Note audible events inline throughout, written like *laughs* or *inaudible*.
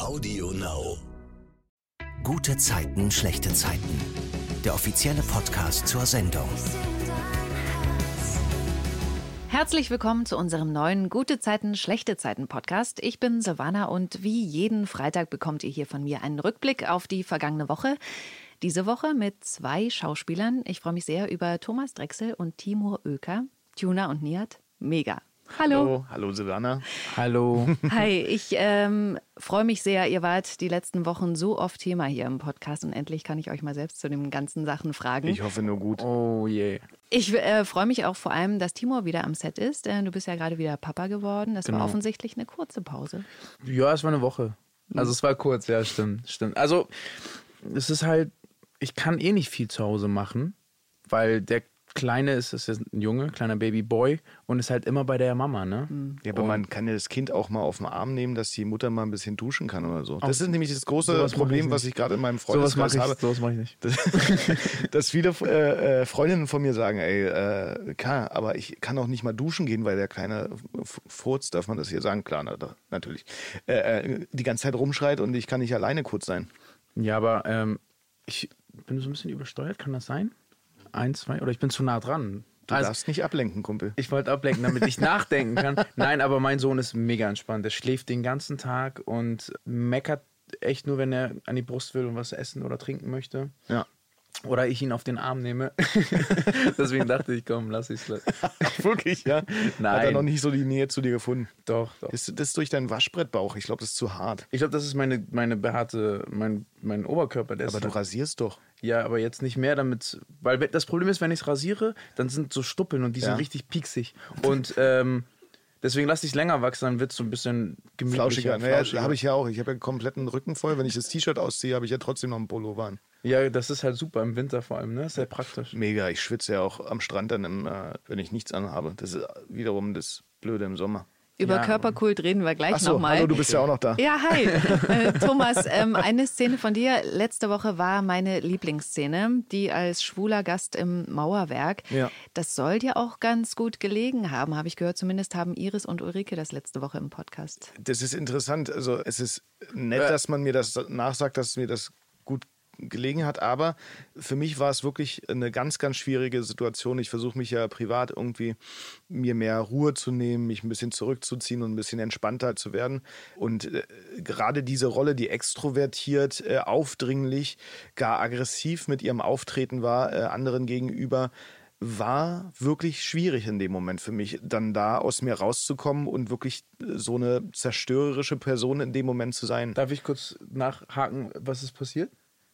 Audio Now. Gute Zeiten, schlechte Zeiten. Der offizielle Podcast zur Sendung. Herzlich willkommen zu unserem neuen Gute Zeiten, schlechte Zeiten Podcast. Ich bin Silvana und wie jeden Freitag bekommt ihr hier von mir einen Rückblick auf die vergangene Woche. Diese Woche mit zwei Schauspielern. Ich freue mich sehr über Thomas Drechsel und Timur Oeker. Tuna und Nihat. Mega. Hallo. Hallo, hallo Silvana. Hallo. *laughs* Hi, ich ähm, freue mich sehr. Ihr wart die letzten Wochen so oft Thema hier im Podcast und endlich kann ich euch mal selbst zu den ganzen Sachen fragen. Ich hoffe nur gut. Oh je. Ich äh, freue mich auch vor allem, dass Timur wieder am Set ist. Äh, du bist ja gerade wieder Papa geworden. Das war Genau. offensichtlich eine kurze Pause. Ja, es war eine Woche. Also es war kurz, ja, stimmt, stimmt. Also es ist halt, ich kann eh nicht viel zu Hause machen, weil der Kleine ist, ist jetzt ein Junge, kleiner Babyboy und ist halt immer bei der Mama, ne? Ja, aber man kann ja das Kind auch mal auf den Arm nehmen, dass die Mutter mal ein bisschen duschen kann oder so. Das ist nämlich das große ich Problem, nicht. was ich gerade in meinem mache Freundeskreis ich, habe. sowas mach ich nicht. dass, *laughs* dass viele äh, äh, Freundinnen von mir sagen, ey, äh, klar, aber ich kann auch nicht mal duschen gehen, weil der kleine Furz, darf man das hier sagen? Klar, na, natürlich. Äh, äh, die ganze Zeit rumschreit und ich kann nicht alleine kurz sein. Ja, aber ähm, ich bin so ein bisschen übersteuert, kann das sein? Ein, zwei, oder ich bin zu nah dran. Du Also, darfst nicht ablenken, Kumpel. Ich wollte ablenken, damit ich nachdenken kann. *laughs* Nein, aber mein Sohn ist mega entspannt. Der schläft den ganzen Tag und meckert echt nur, wenn er an die Brust will und was essen oder trinken möchte. Ja. Oder ich ihn auf den Arm nehme. *laughs* Deswegen dachte ich, komm, lass ich's. *laughs* Wirklich, ja? Hat er Nein. noch nicht so die Nähe zu dir gefunden? Doch, doch. Das, das ist durch deinen Waschbrettbauch. Ich glaube, das ist zu hart. Ich glaube, das ist meine, meine behaarte, mein, mein Oberkörper. Aber du rasierst doch. Ja, aber jetzt nicht mehr damit, weil we- das Problem ist, wenn ich es rasiere, dann sind so Stuppeln und die Ja. sind richtig pieksig. Und ähm, deswegen lasse ich es länger wachsen, dann wird es so ein bisschen gemütlicher. Flauschiger. Naja, habe ich ja auch. Ich habe ja kompletten Rücken voll. Wenn ich das T-Shirt ausziehe, habe ich ja trotzdem noch einen Pullover an. Ja, das ist halt super im Winter vor allem, ne? Sehr praktisch. Mega. Ich schwitze ja auch am Strand dann, im, äh, wenn ich nichts anhabe. Das ist wiederum das Blöde im Sommer. Über Ja. Körperkult reden wir gleich Achso, nochmal. hallo, du bist ja auch noch da. Ja, hi. *laughs* Äh, Thomas, ähm, eine Szene von dir letzte Woche war meine Lieblingsszene, die als schwuler Gast im Mauerwerk. Ja. Das soll dir auch ganz gut gelegen haben, habe ich gehört. Zumindest haben Iris und Ulrike das letzte Woche im Podcast. Das ist interessant. Also es ist nett, dass man mir das nachsagt, dass mir das gut gelegen hat, aber für mich war es wirklich eine ganz, ganz schwierige Situation. Ich versuche mich ja privat irgendwie mir mehr Ruhe zu nehmen, mich ein bisschen zurückzuziehen und ein bisschen entspannter zu werden. Und äh, gerade diese Rolle, die extrovertiert, äh, aufdringlich, gar aggressiv mit ihrem Auftreten war, äh, anderen gegenüber, war wirklich schwierig in dem Moment für mich, dann da aus mir rauszukommen und wirklich äh, so eine zerstörerische Person in dem Moment zu sein. Darf ich kurz nachhaken, was ist passiert?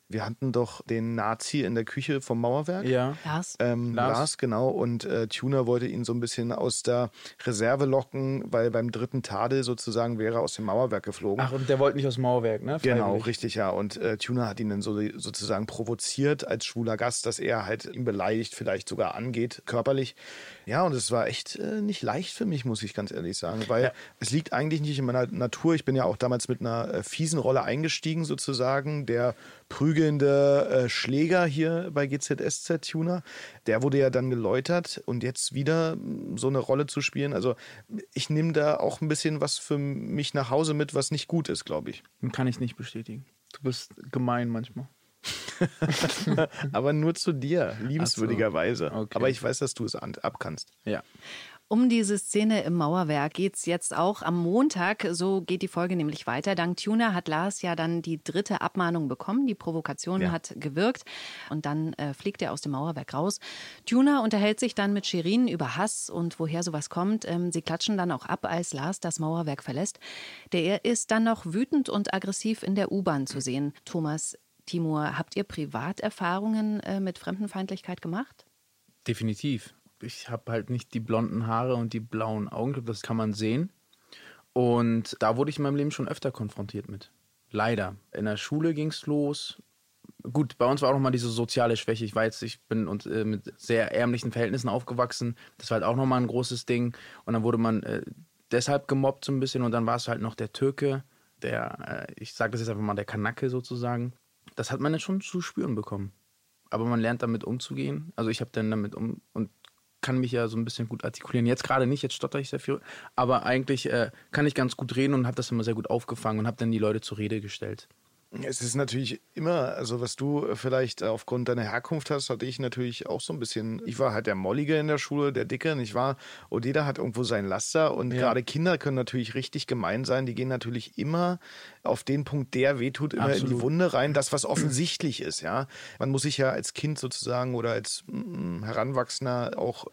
Wir hatten doch den Nazi in der Küche vom Mauerwerk. Ja. Lars? Ähm, Lars. Lars. genau. Und äh, Tuner wollte ihn so ein bisschen aus der Reserve locken, weil beim dritten Tadel sozusagen wäre er aus dem Mauerwerk geflogen. Ach, und der wollte nicht aus dem Mauerwerk, ne? Genau, Freiwillig. richtig, ja. Und äh, Tuner hat ihn dann so, sozusagen provoziert als schwuler Gast, dass er halt ihn beleidigt, vielleicht sogar angeht, körperlich. Ja, und es war echt äh, nicht leicht für mich, muss ich ganz ehrlich sagen, weil Ja. es liegt eigentlich nicht in meiner Natur. Ich bin ja auch damals mit einer äh, fiesen Rolle eingestiegen, sozusagen. Der prügelnde äh, Schläger hier bei GZSZ Tuner, der wurde ja dann geläutert und jetzt wieder mh, so eine Rolle zu spielen. Also ich nehme da auch ein bisschen was für mich nach Hause mit, was nicht gut ist, glaube ich. Kann ich nicht bestätigen. Du bist gemein manchmal. *laughs* Aber nur zu dir, liebenswürdigerweise. Okay. Aber ich weiß, dass du es an- abkannst. Ja. Um diese Szene im Mauerwerk geht's jetzt auch am Montag. So geht die Folge nämlich weiter. Dank Tuner hat Lars ja dann die dritte Abmahnung bekommen. Die Provokation Ja. hat gewirkt. Und dann äh, fliegt er aus dem Mauerwerk raus. Tuner unterhält sich dann mit Shirin über Hass und woher sowas kommt. Ähm, sie klatschen dann auch ab, als Lars das Mauerwerk verlässt. Der ist dann noch wütend und aggressiv in der U-Bahn zu sehen. Thomas, Timur, habt ihr Privaterfahrungen äh, mit Fremdenfeindlichkeit gemacht? Definitiv. Ich habe halt nicht die blonden Haare und die blauen Augen, das kann man sehen. Und da wurde ich in meinem Leben schon öfter konfrontiert mit. Leider. In der Schule ging es los. Gut, bei uns war auch nochmal diese soziale Schwäche. Ich weiß, ich bin und, äh, mit sehr ärmlichen Verhältnissen aufgewachsen. Das war halt auch nochmal ein großes Ding. Und dann wurde man äh, deshalb gemobbt so ein bisschen. Und dann war es halt noch der Türke, der, äh, ich sage das jetzt einfach mal, der Kanake sozusagen. Das hat man dann schon zu spüren bekommen. Aber man lernt damit umzugehen. Also ich habe dann damit um und kann mich ja so ein bisschen gut artikulieren. Jetzt gerade nicht, jetzt stotter ich sehr viel, aber eigentlich äh, kann ich ganz gut reden und habe das immer sehr gut aufgefangen und habe dann die Leute zur Rede gestellt. Es ist natürlich immer, also was du vielleicht aufgrund deiner Herkunft hast, hatte ich natürlich auch so ein bisschen. Ich war halt der Mollige in der Schule, der Dicke, nicht wahr? Und jeder hat irgendwo sein Laster und ja. gerade Kinder können natürlich richtig gemein sein. Die gehen natürlich immer auf den Punkt, der wehtut, immer Absolut. in die Wunde rein. Das, was offensichtlich ist, ja. Man muss sich ja als Kind sozusagen oder als mm, Heranwachsender auch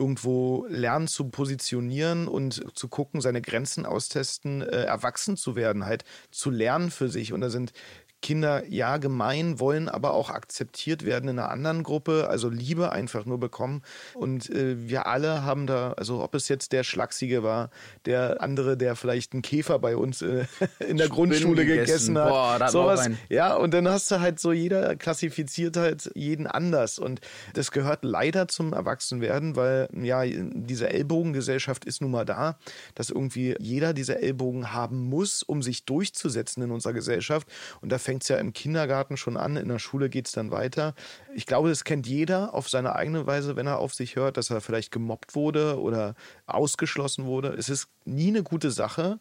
irgendwo lernen zu positionieren und zu gucken, seine Grenzen austesten, äh, erwachsen zu werden, halt zu lernen für sich. Und da sind Kinder ja gemein, wollen aber auch akzeptiert werden in einer anderen Gruppe, also Liebe einfach nur bekommen. Und äh, wir alle haben da, also ob es jetzt der Schlachsige war, der andere, der vielleicht einen Käfer bei uns äh, *laughs* in der Grundschule gegessen, gegessen hat. Boah, da sowas. Ja, und dann hast du halt so, jeder klassifiziert halt jeden anders. Und das gehört leider zum Erwachsenwerden, weil ja, diese Ellbogengesellschaft ist nun mal da, dass irgendwie jeder diese Ellbogen haben muss, um sich durchzusetzen in unserer Gesellschaft. Und da fängt es ja im Kindergarten schon an, in der Schule geht es dann weiter. Ich glaube, das kennt jeder auf seine eigene Weise, wenn er auf sich hört, dass er vielleicht gemobbt wurde oder ausgeschlossen wurde. Es ist nie eine gute Sache.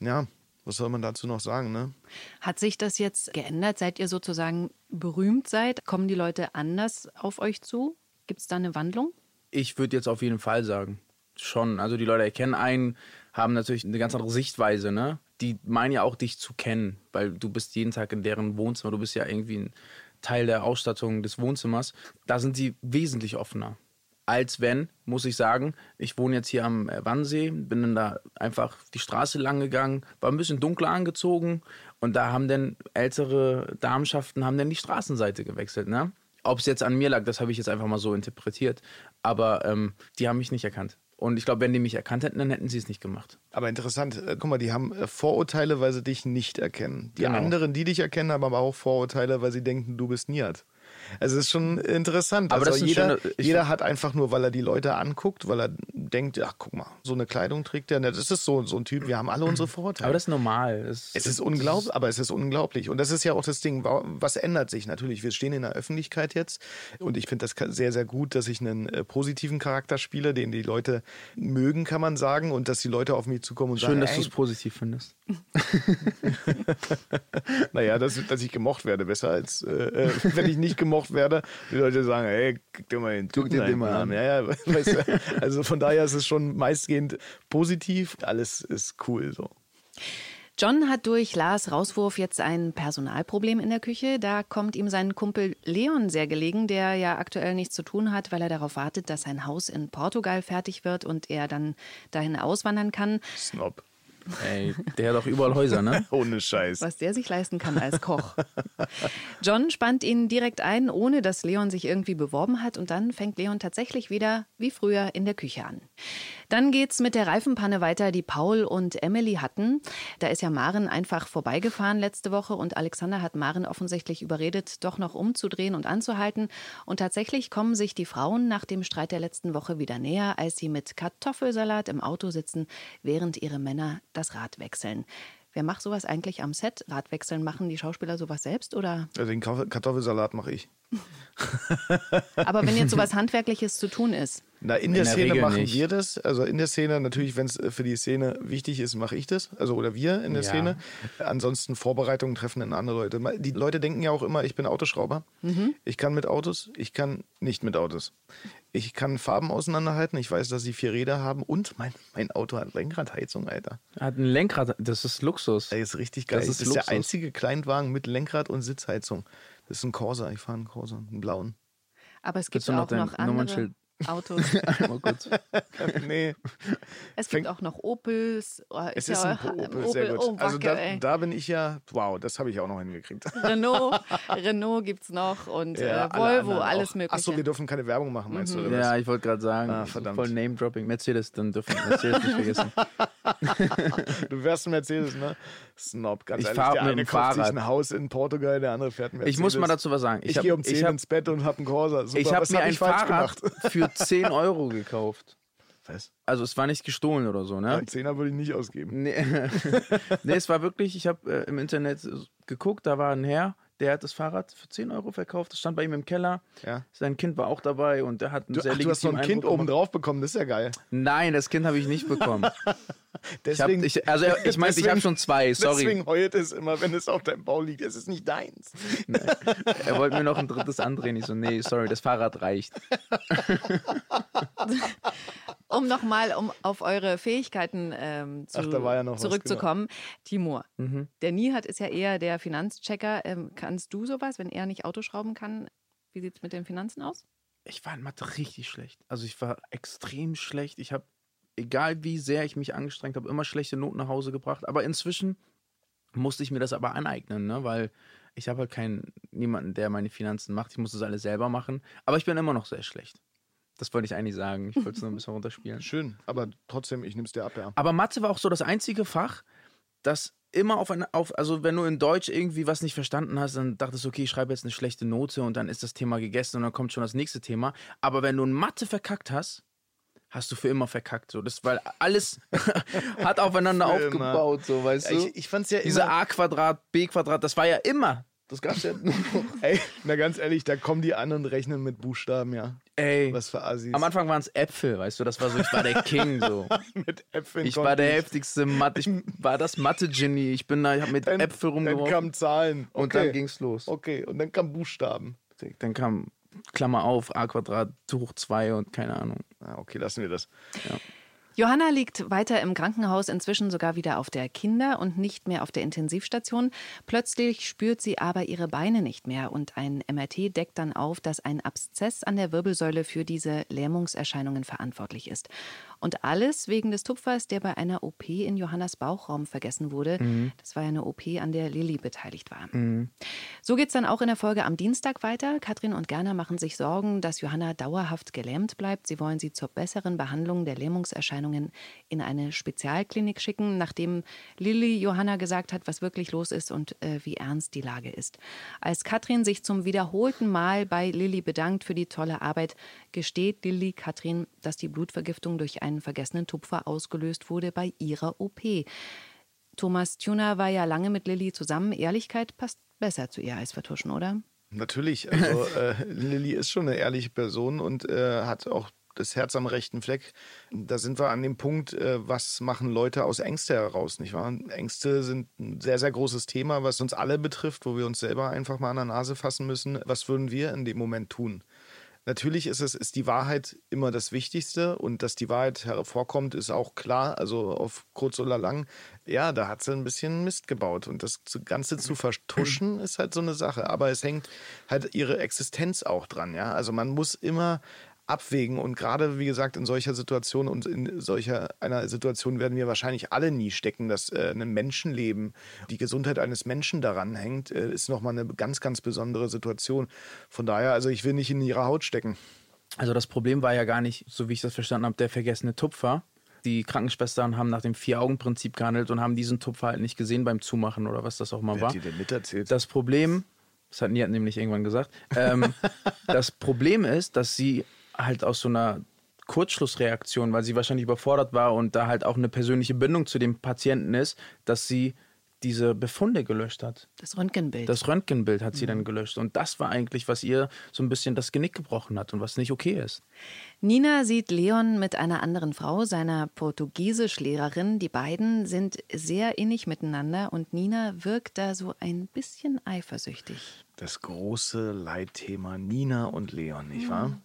Ja, was soll man dazu noch sagen, ne? Hat sich das jetzt geändert, seit ihr sozusagen berühmt seid? Kommen die Leute anders auf euch zu? Gibt es da eine Wandlung? Ich würde jetzt auf jeden Fall sagen. Schon. Also die Leute erkennen einen, haben natürlich eine ganz andere Sichtweise, ne? Die meinen ja auch, dich zu kennen, weil du bist jeden Tag in deren Wohnzimmer, du bist ja irgendwie ein Teil der Ausstattung des Wohnzimmers. Da sind sie wesentlich offener. Als wenn, muss ich sagen, ich wohne jetzt hier am äh, Wannsee, bin dann da einfach die Straße lang gegangen, war ein bisschen dunkler angezogen und da haben dann ältere Damenschaften haben dann die Straßenseite gewechselt, ne? Ob es jetzt an mir lag, das habe ich jetzt einfach mal so interpretiert. Aber ähm, die haben mich nicht erkannt. Und ich glaube, wenn die mich erkannt hätten, dann hätten sie es nicht gemacht. Aber interessant, äh, guck mal, die haben äh, Vorurteile, weil sie dich nicht erkennen. Die genau. anderen, die dich erkennen, haben aber auch Vorurteile, weil sie denken, du bist Niat. Also es ist schon interessant. Aber also jeder, schöne, jeder hat einfach nur, weil er die Leute anguckt, weil er denkt, ach guck mal, so eine Kleidung trägt der. Das ist so, so ein Typ, wir haben alle unsere Vorurteile. Aber das ist normal. Das, es ist unglaublich, aber es ist unglaublich. Und das ist ja auch das Ding, was ändert sich natürlich? Wir stehen in der Öffentlichkeit jetzt und ich finde das sehr, sehr gut, dass ich einen äh, positiven Charakter spiele, den die Leute mögen, kann man sagen, und dass die Leute auf mich zukommen und Schön, sagen, dass du es positiv findest. *laughs* naja, dass, dass ich gemocht werde, besser als äh, äh wenn ich nicht gemocht *laughs* werde. Die Leute sagen, hey, guck dir mal den Guck dir den mal an. Ja, ja, *laughs* weißt du, also von daher ist es schon meistgehend positiv. Alles ist cool so. John hat durch Lars Rauswurf jetzt ein Personalproblem in der Küche. Da kommt ihm sein Kumpel Leon sehr gelegen, der ja aktuell nichts zu tun hat, weil er darauf wartet, dass sein Haus in Portugal fertig wird und er dann dahin auswandern kann. Snob. Ey, der hat auch überall Häuser, ne? *laughs* Ohne Scheiß. Was der sich leisten kann als Koch. *laughs* John spannt ihn direkt ein, ohne dass Leon sich irgendwie beworben hat. Und dann fängt Leon tatsächlich wieder wie früher in der Küche an. Dann geht's mit der Reifenpanne weiter, die Paul und Emily hatten. Da ist ja Maren einfach vorbeigefahren letzte Woche und Alexander hat Maren offensichtlich überredet, doch noch umzudrehen und anzuhalten. Und tatsächlich kommen sich die Frauen nach dem Streit der letzten Woche wieder näher, als sie mit Kartoffelsalat im Auto sitzen, während ihre Männer das Rad wechseln. Wer macht sowas eigentlich am Set? Radwechseln machen die Schauspieler sowas selbst oder? Also den Kartoffelsalat mache ich. Aber wenn jetzt *laughs* sowas Handwerkliches zu tun ist. Na, in, in der, der, Szene Regel machen nicht. wir das. Also in der Szene, natürlich, wenn es für die Szene wichtig ist, mache ich das. Also oder wir in der ja. Szene. Ansonsten Vorbereitungen treffen dann andere Leute. Die Leute denken ja auch immer, ich bin Autoschrauber. Mhm. Ich kann mit Autos, ich kann nicht mit Autos. Ich kann Farben auseinanderhalten. Ich weiß, dass sie vier Räder haben und mein, mein Auto hat Lenkradheizung, Alter. Hat ein Lenkrad, das ist Luxus. Das ist richtig geil. Das ist, das ist der einzige Kleinwagen mit Lenkrad und Sitzheizung. Das ist ein Corsa, ich fahre einen Corsa, einen blauen. Aber es gibt auch noch andere Autos. *laughs* Einmal kurz. *laughs* nee. Es gibt Fängt, auch noch Opels. Oh, es ist ja, ein Opel, Opel, sehr gut. Oh, also da, da, bin ich ja, wow, das habe ich auch noch hingekriegt. *laughs* Renault, Renault gibt es noch und ja, äh, Volvo, alles auch. mögliche. Achso, wir dürfen keine Werbung machen, meinst mhm. du? Ja, ich wollte gerade sagen, ah, verdammt. voll Name-Dropping. Mercedes, dann dürfen wir Mercedes nicht vergessen. du wärst ein Mercedes, ne? Snob, ganz ich ehrlich. Der eine kauft Fahrrad. sich ein Haus in Portugal, der andere fährt ein Mercedes. Ich muss mal dazu was sagen. Ich, ich gehe um 10 hab, ins Bett und habe einen Corsa. Super, ich habe mir hab ein Fahrrad für 10 Euro gekauft. Was? Also es war nicht gestohlen oder so, ne? Ja, Zehner würde ich nicht ausgeben. Nee, *laughs* nee es war wirklich, ich habe äh, im Internet geguckt, da war ein Herr, Der hat das Fahrrad für 10 Euro verkauft. Das stand bei ihm im Keller. Ja. Sein Kind war auch dabei und der hat einen Du, sehr ach, du hast noch ein Kind oben drauf bekommen, das ist ja geil. Nein, das Kind habe ich nicht bekommen. *laughs* Ich hab, Deswegen, ich, also ich *laughs* meinte, ich habe deswegen- schon zwei, sorry. Deswegen heult es immer, wenn es auf deinem Bau liegt. Es ist nicht deins. Er wollte mir noch ein drittes andrehen. Ich so, nee, sorry, das Fahrrad reicht. *laughs* Um nochmal um auf eure Fähigkeiten ähm, zu, Ach, ja noch was, zurückzukommen. Timur, Mhm. der Nihat ist ja eher der Finanzchecker. Ähm, kannst du sowas, wenn er nicht Autoschrauben kann? Wie sieht es mit den Finanzen aus? Ich war in Mathe richtig schlecht. Also ich war extrem schlecht. Ich habe, egal wie sehr ich mich angestrengt habe, immer schlechte Noten nach Hause gebracht. Aber inzwischen musste ich mir das aber aneignen, ne? weil ich habe halt keinen, niemanden, der meine Finanzen macht. Ich muss das alles selber machen. Aber ich bin immer noch sehr schlecht. Das wollte ich eigentlich sagen. Ich wollte es nur ein *laughs* bisschen runterspielen. Schön, aber trotzdem, ich nehme es dir ab, ja. Aber Mathe war auch so das einzige Fach, das immer auf eine, auf, also wenn du in Deutsch irgendwie was nicht verstanden hast, dann dachtest du, okay, ich schreibe jetzt eine schlechte Note und dann ist das Thema gegessen und dann kommt schon das nächste Thema. Aber wenn du in Mathe verkackt hast, hast du für immer verkackt. So, das, weil alles *laughs* hat aufeinander *laughs* aufgebaut, so, weißt du? Ich, ich fand es ja Diese immer... A Quadrat, B Quadrat, das war ja immer. Das gab's ja nur noch. Ey, na ganz ehrlich, da kommen die an und rechnen mit Buchstaben, ja. Ey. Was für Assis. Am Anfang waren es Äpfel, weißt du, das war so, ich war der *laughs* King so. mit Äpfeln Ich war der heftigste Mathe, ich war das Mathe-Genie. Ich bin da, ich habe mit Dann- Äpfel Dann rumgeworfen. kamen Zahlen. Okay. Und dann ging's los. Okay, und dann kamen Buchstaben. Dann kam Klammer auf, a Quadrat hoch 2 und keine Ahnung. Ah, okay, lassen wir das. Johanna liegt weiter im Krankenhaus, inzwischen sogar wieder auf der Kinder- und nicht mehr auf der Intensivstation. Plötzlich spürt sie aber ihre Beine nicht mehr und ein MRT deckt dann auf, dass ein Abszess an der Wirbelsäule für diese Lähmungserscheinungen verantwortlich ist. Und alles wegen des Tupfers, der bei einer OP in Johannas Bauchraum vergessen wurde. Das war ja eine OP, an der Lilly beteiligt war. So geht es dann auch in der Folge am Dienstag weiter. Katrin und Gerner machen sich Sorgen, dass Johanna dauerhaft gelähmt bleibt. Sie wollen sie zur besseren Behandlung der Lähmungserscheinungen in eine Spezialklinik schicken, nachdem Lilly Johanna gesagt hat, was wirklich los ist und äh, wie ernst die Lage ist. Als Katrin sich zum wiederholten Mal bei Lilly bedankt für die tolle Arbeit, gesteht Lilly Katrin, dass die Blutvergiftung durch einen vergessenen Tupfer ausgelöst wurde bei ihrer OP. Thomas Tuner war ja lange mit Lilly zusammen. Ehrlichkeit passt besser zu ihr als Vertuschen, oder? Natürlich, also äh, Lilly ist schon eine ehrliche Person und äh, hat auch das Herz am rechten Fleck. Da sind wir an dem Punkt, äh, was machen Leute aus Ängste heraus, nicht wahr? Ängste sind ein sehr, sehr großes Thema, was uns alle betrifft, wo wir uns selber einfach mal an der Nase fassen müssen. Was würden wir in dem Moment tun? Natürlich ist es ist die Wahrheit immer das Wichtigste und dass die Wahrheit hervorkommt, ist auch klar. Also auf kurz oder lang, ja, da hat sie ein bisschen Mist gebaut und das Ganze zu vertuschen ist halt so eine Sache. Aber es hängt halt ihre Existenz auch dran, ja. Also man muss immer abwägen und gerade wie gesagt in solcher Situation und in solcher einer Situation werden wir wahrscheinlich alle nie stecken, dass äh, ein Menschenleben, die Gesundheit eines Menschen daran hängt, äh, ist nochmal eine ganz, ganz besondere Situation. Von daher, also ich will nicht in ihrer Haut stecken. Also das Problem war ja gar nicht, so wie ich das verstanden habe, der vergessene Tupfer. Die Krankenschwestern haben nach dem Vier-Augen-Prinzip gehandelt und haben diesen Tupfer halt nicht gesehen beim Zumachen oder was das auch mal Wer war. hat dir denn miterzählt? Das Problem, das hat Niat nämlich irgendwann gesagt, ähm, *laughs* das Problem ist, dass sie halt aus so einer Kurzschlussreaktion, weil sie wahrscheinlich überfordert war und da halt auch eine persönliche Bindung zu dem Patienten ist, dass sie diese Befunde gelöscht hat. Das Röntgenbild. Das Röntgenbild hat sie Mhm. dann gelöscht. Und das war eigentlich, was ihr so ein bisschen das Genick gebrochen hat und was nicht okay ist. Nina sieht Leon mit einer anderen Frau, seiner Portugiesischlehrerin. Die beiden sind sehr innig miteinander und Nina wirkt da so ein bisschen eifersüchtig. Das große Leitthema Nina und Leon, nicht wahr?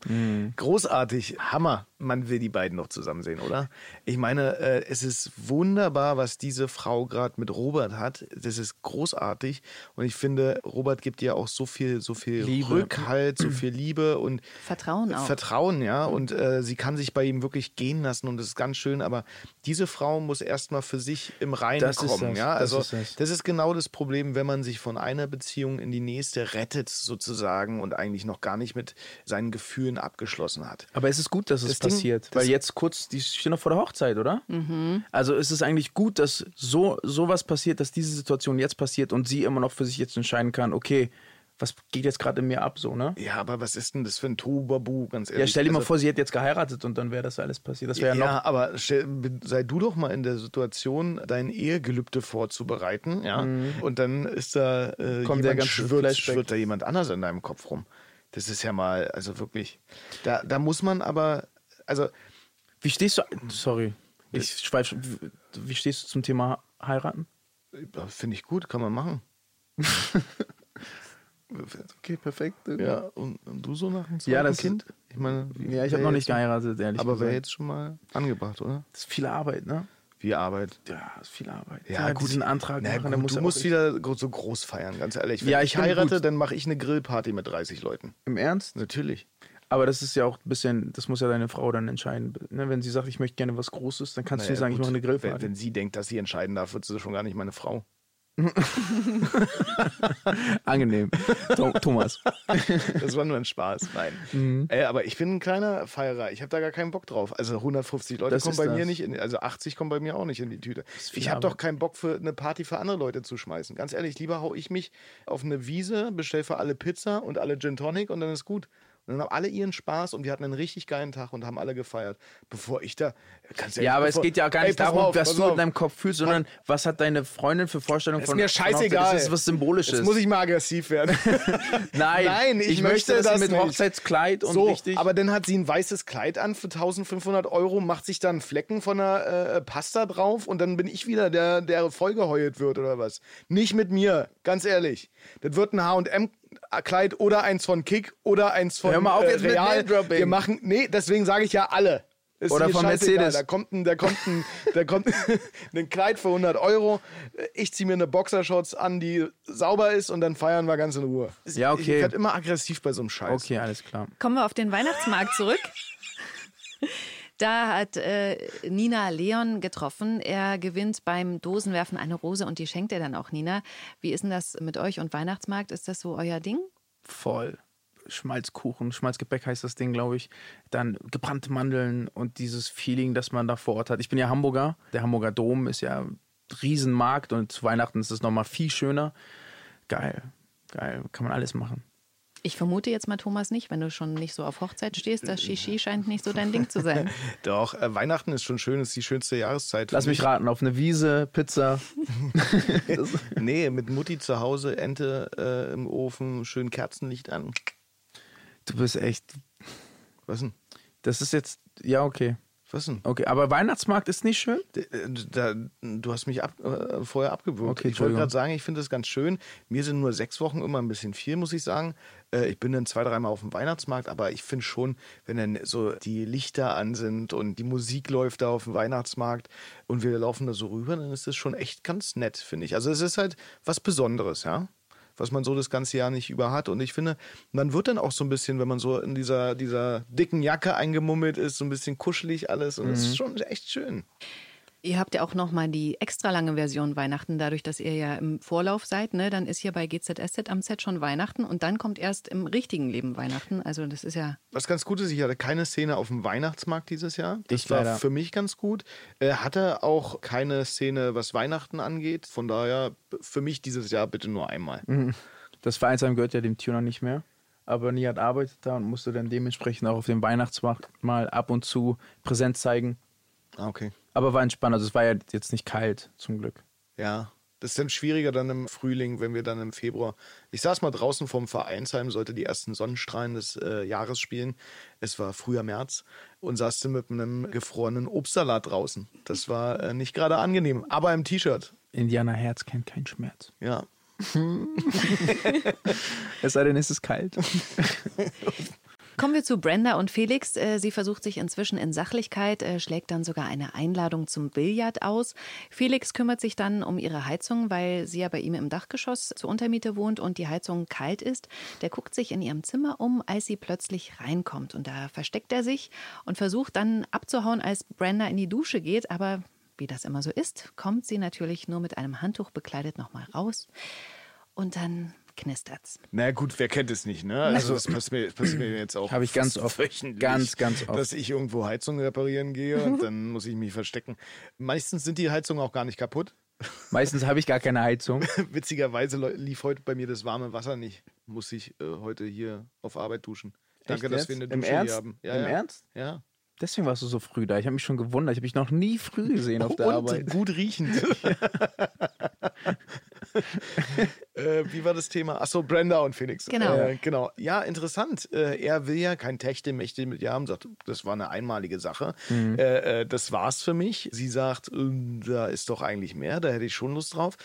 Großartig, Hammer. Man will die beiden noch zusammen sehen, oder? Ich meine, äh, es ist wunderbar, was diese Frau gerade mit Robert hat. Das ist großartig. Und ich finde, Robert gibt ihr auch so viel, so viel Liebe. Rückhalt, so viel Liebe und Vertrauen auch. Vertrauen, ja. Und äh, sie kann sich bei ihm wirklich gehen lassen und das ist ganz schön. Aber diese Frau muss erstmal für sich im Reinen Das ist kommen, das, ja. das Also ist das. das ist genau das Problem, wenn man sich von einer Beziehung in die nächste rettet sozusagen und eigentlich noch gar nicht mit seinen Gefühlen abgeschlossen hat. Aber es ist gut, dass es Das Ding- passiert, weil jetzt kurz, die stehen noch vor der Hochzeit, oder? Mhm. Also es ist eigentlich gut, dass so sowas passiert, dass diese Situation jetzt passiert und sie immer noch für sich jetzt entscheiden kann, okay, was geht jetzt gerade in mir ab, so, ne? Ja, aber was ist denn das für ein Tubabu, ganz ehrlich? Ja, stell dir mal Also- vor, sie hätte jetzt geheiratet und dann wäre das alles passiert. Das wäre Ja, ja, noch. aber stell, sei du doch mal in der Situation, dein Ehegelübde vorzubereiten, ja. Und dann ist da äh, Mhm. Kommt der jemand, schwirrt, schwirrt da jemand anders in deinem Kopf rum. Das ist ja mal, also wirklich. Da, da muss man aber, also Wie stehst du. Sorry, ich schweife. Wie stehst du zum Thema heiraten? finde ich gut, kann man machen. *laughs* Okay, perfekt. Ja, und, und du so nach einem Ja, zweiten das- Kind? Ich meine, Ja, ich habe noch nicht geheiratet, ehrlich Aber wäre gesagt. jetzt schon mal angebracht, oder? Das ist viel Arbeit, ne? Wie Arbeit. Ja, das ist viel Arbeit. Ja, gut. diesen Antrag Na machen, gut, muss du ja musst wieder so groß feiern, ganz ehrlich. Wenn Ja, ich ich heirate, gut. dann mache ich eine Grillparty mit 30 Leuten. Im Ernst? Natürlich. Aber das ist ja auch ein bisschen, das muss ja deine Frau dann entscheiden. Ne? Wenn sie sagt, ich möchte gerne was Großes, dann kannst du Naja, ihr sagen, ich gut. mache eine Grillparty. Wenn, wenn sie denkt, dass sie entscheiden darf, wird sie schon gar nicht meine Frau. *laughs* Angenehm. Tho- Thomas. *laughs* Das war nur ein Spaß. Nein. Mhm. Äh, aber ich bin ein kleiner Feierer. Ich habe da gar keinen Bock drauf. Also 150 Leute Das kommen bei mir das. nicht in, also 80 kommen bei mir auch nicht in die Tüte. Ich habe doch keinen Bock für eine Party für andere Leute zu schmeißen. Ganz ehrlich, lieber hau ich mich auf eine Wiese, bestell für alle Pizza und alle Gin Tonic und dann ist gut. Und dann haben alle ihren Spaß und wir hatten einen richtig geilen Tag und haben alle gefeiert. Bevor ich da. Ganz ehrlich, Ja, aber bevor, es geht ja gar Ey, nicht mal darum, auf, was du mal in auf. deinem Kopf fühlst, sondern was hat deine Freundin für Vorstellungen Ist von mir von Hochzeit? scheißegal. Das ist was Symbolisches. Jetzt muss ich mal aggressiv werden. *laughs* Nein, Nein, ich möchte dass das mit nicht. Hochzeitskleid und so, richtig. aber dann hat sie ein weißes Kleid an für 1500 Euro, macht sich dann Flecken von der äh, Pasta drauf und dann bin ich wieder der, der vollgeheult wird oder was. Nicht mit mir, ganz ehrlich. Das wird ein H&M-Kleid oder eins von Kick oder eins von Hör mal auf äh, jetzt mit Real. Name-Dropping. Wir machen, nee, deswegen sage ich ja alle. Ist Oder von. Mercedes. Da kommt ein, da kommt ein, da kommt *laughs* ein Kleid für 100 Euro. Ich ziehe mir eine Boxershorts an, die sauber ist und dann feiern wir ganz in Ruhe. Ja, okay. Ich werde immer aggressiv bei so einem Scheiß. okay, alles klar. Kommen wir auf den Weihnachtsmarkt zurück. Da hat äh, Nina Leon getroffen. Er gewinnt beim Dosenwerfen eine Rose und die schenkt er dann auch Nina. Wie ist denn das mit euch und Weihnachtsmarkt? Ist das so euer Ding? Voll. Schmalzkuchen, Schmalzgebäck heißt das Ding, glaube ich. Dann gebrannte Mandeln und dieses Feeling, das man da vor Ort hat. Ich bin ja Hamburger. Der Hamburger Dom ist ja ein Riesenmarkt und zu Weihnachten ist es nochmal viel schöner. Geil, geil. Kann man alles machen. Ich vermute jetzt mal, Thomas, nicht, wenn du schon nicht so auf Hochzeit stehst. Das Shishi scheint nicht so dein Ding zu sein. *laughs* Doch, äh, Weihnachten ist schon schön, ist die schönste Jahreszeit. Lass mich raten, auf eine Wiese, Pizza. *laughs* Nee, mit Mutti zu Hause, Ente äh, im Ofen, schön Kerzenlicht an. Du bist echt. Was denn? Das ist jetzt. Ja, okay. Was denn? Okay, aber Weihnachtsmarkt ist nicht schön? Äh, Da, du hast mich ab, äh, vorher abgewürgt. Okay, ich wollte gerade sagen, ich finde das ganz schön. Mir sind nur sechs Wochen immer ein bisschen viel, muss ich sagen. Äh, ich bin dann zwei, dreimal auf dem Weihnachtsmarkt, aber ich finde schon, wenn dann so die Lichter an sind und die Musik läuft da auf dem Weihnachtsmarkt und wir laufen da so rüber, dann ist das schon echt ganz nett, finde ich. Also es ist halt was Besonderes, ja was man so das ganze Jahr nicht über hat. Und ich finde, man wird dann auch so ein bisschen, wenn man so in dieser, dieser dicken Jacke eingemummelt ist, so ein bisschen kuschelig alles. Und es ist schon echt schön. Ihr habt ja auch noch mal die extra lange Version Weihnachten, dadurch, dass ihr ja im Vorlauf seid. Ne? Dann ist hier bei GZSZ am Set schon Weihnachten und dann kommt erst im richtigen Leben Weihnachten. Also das ist ja Was ganz gut ist, ich hatte keine Szene auf dem Weihnachtsmarkt dieses Jahr. Das Ich war leider. für mich ganz gut. Äh, hatte auch keine Szene, was Weihnachten angeht. Von daher für mich dieses Jahr bitte nur einmal. Das Vereinsheim gehört ja dem Tuner nicht mehr. Aber Nihat arbeitet da und musste dann dementsprechend auch auf dem Weihnachtsmarkt mal ab und zu Präsenz zeigen. Ah, okay. Aber war entspannt. Also es war ja jetzt nicht kalt, zum Glück. Ja. Das ist dann schwieriger dann im Frühling, wenn wir dann im Februar. Ich saß mal draußen vom Vereinsheim, sollte die ersten Sonnenstrahlen des äh, Jahres spielen. Es war früher März und saß dann mit einem gefrorenen Obstsalat draußen. Das war äh, nicht gerade angenehm, aber im T-Shirt. Indianer Herz kennt keinen Schmerz. Ja. *laughs* Es sei denn, es ist kalt. *laughs* Kommen wir zu Brenda und Felix. Äh, Sie versucht sich inzwischen in Sachlichkeit, äh, schlägt dann sogar eine Einladung zum Billard aus. Felix kümmert sich dann um ihre Heizung, weil sie ja bei ihm im Dachgeschoss zur Untermiete wohnt und die Heizung kalt ist. Der guckt sich in ihrem Zimmer um, als sie plötzlich reinkommt. Und da versteckt er sich und versucht dann abzuhauen, als Brenda in die Dusche geht. Aber wie das immer so ist, kommt sie natürlich nur mit einem Handtuch bekleidet nochmal raus. Und dann knistert's. Na gut, wer kennt es nicht, ne? Also das passiert mir, passiert mir jetzt auch. Habe ich ganz oft. Ganz, ganz oft. Dass ich irgendwo Heizungen reparieren gehe und *laughs* dann muss ich mich verstecken. Meistens sind die Heizungen auch gar nicht kaputt. *laughs* Meistens habe ich gar keine Heizung. *laughs* Witzigerweise lief heute bei mir das warme Wasser nicht. Muss ich äh, heute hier auf Arbeit duschen. Danke, Echt dass jetzt? wir eine Im Dusche Ernst? hier haben. Ja, Im ja. Ernst? Ja. Deswegen warst du so früh da. Ich habe mich schon gewundert. Ich habe mich noch nie früh gesehen auf der Und Arbeit. gut riechend. *laughs* äh, wie war das Thema? Achso, Brenda und Felix. Genau. Äh, genau. Ja, interessant. Äh, er will ja kein Techtelmächte mit ihr haben. Sagt, das war eine einmalige Sache. Äh, äh, das war's für mich. Sie sagt, äh, da ist doch eigentlich mehr. Da hätte ich schon Lust drauf.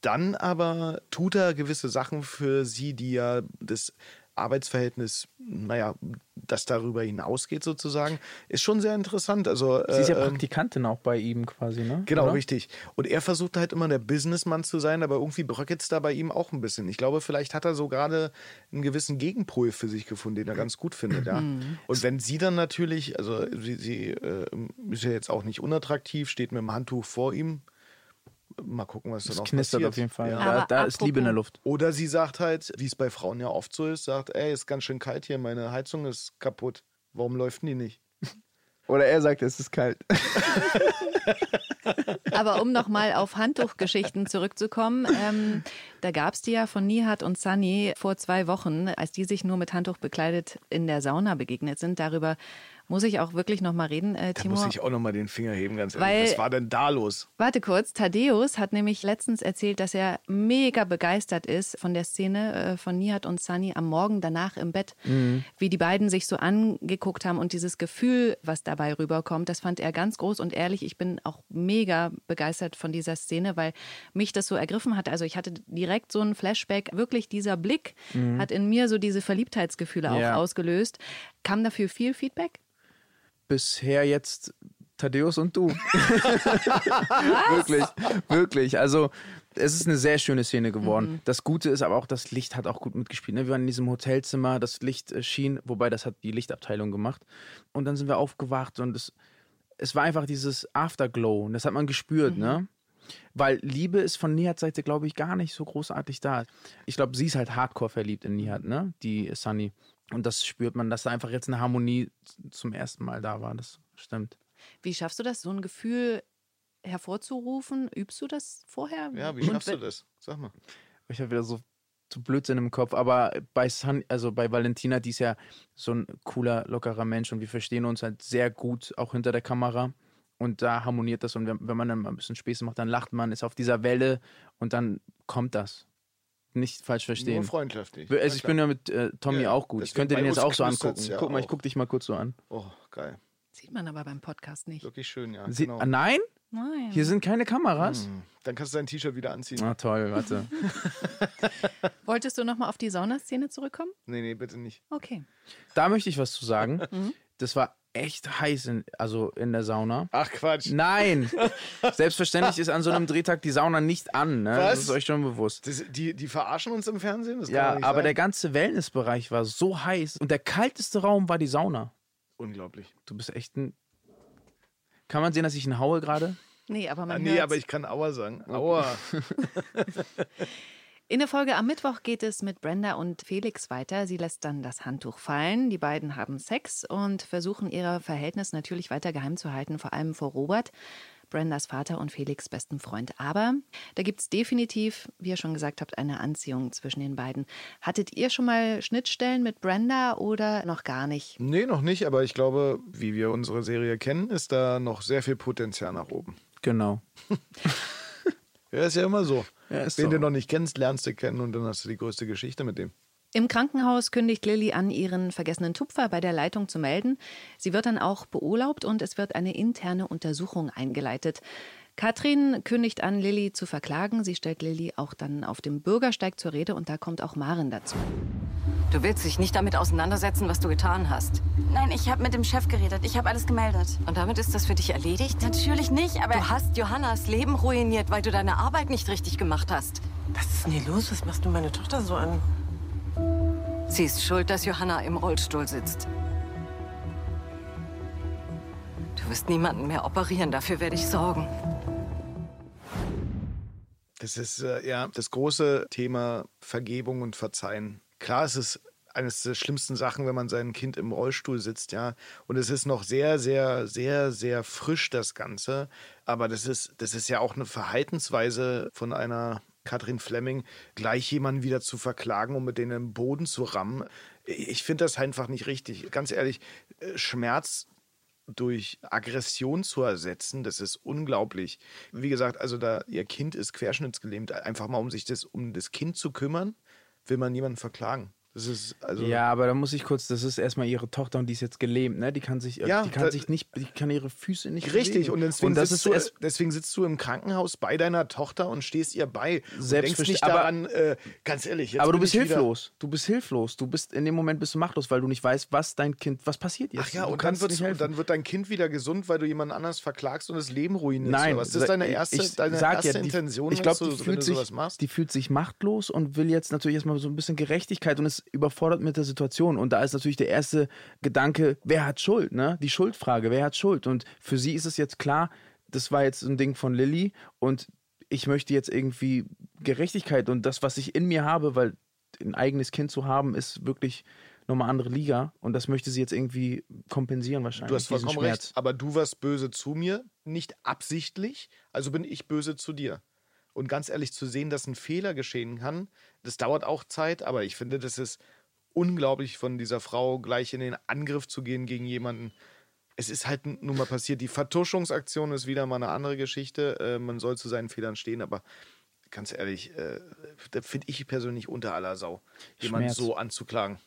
Dann aber tut er gewisse Sachen für sie, die ja das Arbeitsverhältnis, naja, das darüber hinausgeht sozusagen, ist schon sehr interessant. Also, Sie ist ja äh, ähm, Praktikantin auch bei ihm quasi, ne? Genau, Oder? richtig. Und er versucht halt immer der Businessmann zu sein, aber irgendwie bröckelt es da bei ihm auch ein bisschen. Ich glaube, vielleicht hat er so gerade einen gewissen Gegenpol für sich gefunden, den er ganz gut findet. Ja. Und wenn sie dann natürlich, also sie, sie äh, ist ja jetzt auch nicht unattraktiv, steht mit dem Handtuch vor ihm. Mal gucken, was Es dann auch knistert passiert. auf jeden Fall. Ja. Aber Da, da ist Liebe in der Luft. Oder sie sagt halt, wie es bei Frauen ja oft so ist, sagt, ey, ist ganz schön kalt hier, meine Heizung ist kaputt. Warum läuft denn die nicht? *laughs* Oder er sagt, es ist kalt. *laughs* Aber um nochmal auf Handtuchgeschichten zurückzukommen, ähm, da gab es die ja von Nihat und Sunny vor zwei Wochen, als die sich nur mit Handtuch bekleidet in der Sauna begegnet sind. Darüber muss ich auch wirklich nochmal reden, äh, Da Timur. muss ich auch nochmal den Finger heben, ganz ehrlich. Weil- Was war denn da los? Warte kurz, Thaddeus hat nämlich letztens erzählt, dass er mega begeistert ist von der Szene äh, von Nihat und Sunny am Morgen danach im Bett. Wie die beiden sich so angeguckt haben und dieses Gefühl, was dabei rüberkommt, das fand er ganz groß und ehrlich. Ich bin auch mega begeistert von dieser Szene, weil mich das so ergriffen hat. Also ich hatte direkt so einen Flashback. Wirklich dieser Blick hat in mir so diese Verliebtheitsgefühle auch Ja. ausgelöst. Kam dafür viel Feedback? Bisher jetzt Thaddeus und du. *laughs* *laughs* wirklich, wirklich. Also es ist eine sehr schöne Szene geworden. Das Gute ist aber auch, das Licht hat auch gut mitgespielt. Ne? Wir waren in diesem Hotelzimmer, das Licht äh, schien, wobei das hat die Lichtabteilung gemacht. Und dann sind wir aufgewacht und es, es war einfach dieses Afterglow und das hat man gespürt, ne? Weil Liebe ist von Nihat Seite, glaube ich, gar nicht so großartig da. Ich glaube, sie ist halt hardcore verliebt in Nihat, ne? Die Sunny. Und das spürt man, dass da einfach jetzt eine Harmonie zum ersten Mal da war. Das stimmt. Wie schaffst du das, so ein Gefühl hervorzurufen? Übst du das vorher? Ja, wie Und schaffst du das? Sag mal. Ich habe wieder so, so Blödsinn im Kopf, aber bei Sun, also bei Valentina, die ist ja so ein cooler, lockerer Mensch und wir verstehen uns halt sehr gut, auch hinter der Kamera. Und da harmoniert das und wenn, wenn man dann mal ein bisschen Späße macht, dann lacht man, ist auf dieser Welle und dann kommt das. Nicht falsch verstehen. Nur freundschaftlich. Also ich bin ja mit äh, Tommy Ja, auch gut. Ich könnte den jetzt auch so angucken. ja guck mal, ich guck dich mal kurz so an. Oh, geil. Sieht man aber beim Podcast nicht. Wirklich schön, ja. Sie, genau. ah, nein? Nein. Hier sind keine Kameras. Hm. Dann kannst du dein T-Shirt wieder anziehen. Ah, toll, warte. *laughs* Wolltest du nochmal auf die Saunaszene zurückkommen? Nee, nee, bitte nicht. Okay. Da möchte ich was zu sagen. Das war echt heiß, in, also in der Sauna. Ach Quatsch. Nein! *laughs* Selbstverständlich ist an so einem Drehtag die Sauna nicht an. Ne? Das Was? ist euch schon bewusst. Das, die, die verarschen uns im Fernsehen? Das Ja, nicht aber sein. der ganze Wellnessbereich war so heiß und der kalteste Raum war die Sauna. Unglaublich. Du bist echt ein. Kann man sehen, dass ich ihn haue gerade? Nee, aber man Ah, nee, hört's. aber ich kann Aua sagen. Aua. *laughs* *laughs* In der Folge am Mittwoch geht es mit Brenda und Felix weiter. Sie lässt dann das Handtuch fallen. Die beiden haben Sex und versuchen ihr Verhältnis natürlich weiter geheim zu halten, vor allem vor Robert, Brendas Vater und Felix' besten Freund. Aber da gibt es definitiv, wie ihr schon gesagt habt, eine Anziehung zwischen den beiden. Hattet ihr schon mal Schnittstellen mit Brenda oder noch gar nicht? nee, noch nicht, aber ich glaube, wie wir unsere Serie kennen, ist da noch sehr viel Potenzial nach oben. Genau. *laughs* Ja, ist ja immer so. Ja, Wen so. du noch nicht kennst, lernst du kennen und dann hast du die größte Geschichte mit dem. Im Krankenhaus kündigt Lilly an, ihren vergessenen Tupfer bei der Leitung zu melden. Sie wird dann auch beurlaubt und es wird eine interne Untersuchung eingeleitet. Katrin kündigt an, Lilly zu verklagen. Sie stellt Lilly auch dann auf dem Bürgersteig zur Rede und da kommt auch Maren dazu. Du willst dich nicht damit auseinandersetzen, was du getan hast. Nein, ich habe mit dem Chef geredet. Ich habe alles gemeldet. Und damit ist das für dich erledigt? Natürlich nicht, aber Du hast Johannas Leben ruiniert, weil du deine Arbeit nicht richtig gemacht hast. Was ist denn hier los? Was machst du meine Tochter so an? Sie ist schuld, dass Johanna im Rollstuhl sitzt. Du wirst niemanden mehr operieren, dafür werde ich sorgen. Das ist äh, ja das große Thema Vergebung und Verzeihen. Klar, es ist eines der schlimmsten Sachen, wenn man sein Kind im Rollstuhl sitzt, ja. Und es ist noch sehr, sehr, sehr, sehr frisch, das Ganze. Aber das ist, das ist ja auch eine Verhaltensweise von einer Katrin Fleming, gleich jemanden wieder zu verklagen, um mit denen im Boden zu rammen. Ich finde das einfach nicht richtig. Ganz ehrlich, Schmerz durch Aggression zu ersetzen, das ist unglaublich. Wie gesagt, also da ihr Kind ist querschnittsgelähmt, einfach mal um sich das um das Kind zu kümmern, will man niemanden verklagen. Das ist also ja, aber da muss ich kurz, das ist erstmal ihre Tochter und die ist jetzt gelähmt, ne? Die kann sich, Ja, die kann da- sich nicht, die kann ihre Füße nicht Richtig, bewegen. und deswegen, das sitzt du, erst, deswegen sitzt du im Krankenhaus bei deiner Tochter und stehst ihr bei. Und Selbstverständlich, nicht aber- daran, äh, ganz ehrlich. Aber du bist ich wieder- hilflos. Du bist hilflos. Du bist in dem Moment bist du machtlos, weil du nicht weißt, was dein Kind, was passiert jetzt. Ach ja, du und dann, wird's, und dann wird dein Kind wieder gesund, weil du jemanden anders verklagst und das Leben ruinierst. Nein, was? das ist deine erste, ich deine erste ja, die, Intention, Ich glaube, die, fühlt sich, die fühlt sich machtlos und will jetzt natürlich erstmal so ein bisschen Gerechtigkeit und ist überfordert mit der Situation. Und da ist natürlich der erste Gedanke, wer hat Schuld? Ne? Die Schuldfrage, wer hat Schuld? Und für sie ist es jetzt klar, das war jetzt ein Ding von Lilly und ich möchte jetzt irgendwie Gerechtigkeit und das, was ich in mir habe, weil ein eigenes Kind zu haben, ist wirklich nochmal andere Liga und das möchte sie jetzt irgendwie kompensieren wahrscheinlich. Du hast vollkommen recht. Aber du warst böse zu mir, nicht absichtlich, also bin ich böse zu dir. Und ganz ehrlich, zu sehen, dass ein Fehler geschehen kann, das dauert auch Zeit, aber ich finde, das ist unglaublich von dieser Frau gleich in den Angriff zu gehen gegen jemanden. Es ist halt nun mal passiert. Die Vertuschungsaktion ist wieder mal eine andere Geschichte. Äh, man soll zu seinen Fehlern stehen, aber ganz ehrlich, äh, da finde ich persönlich unter aller Sau, jemanden Schmerz. so anzuklagen.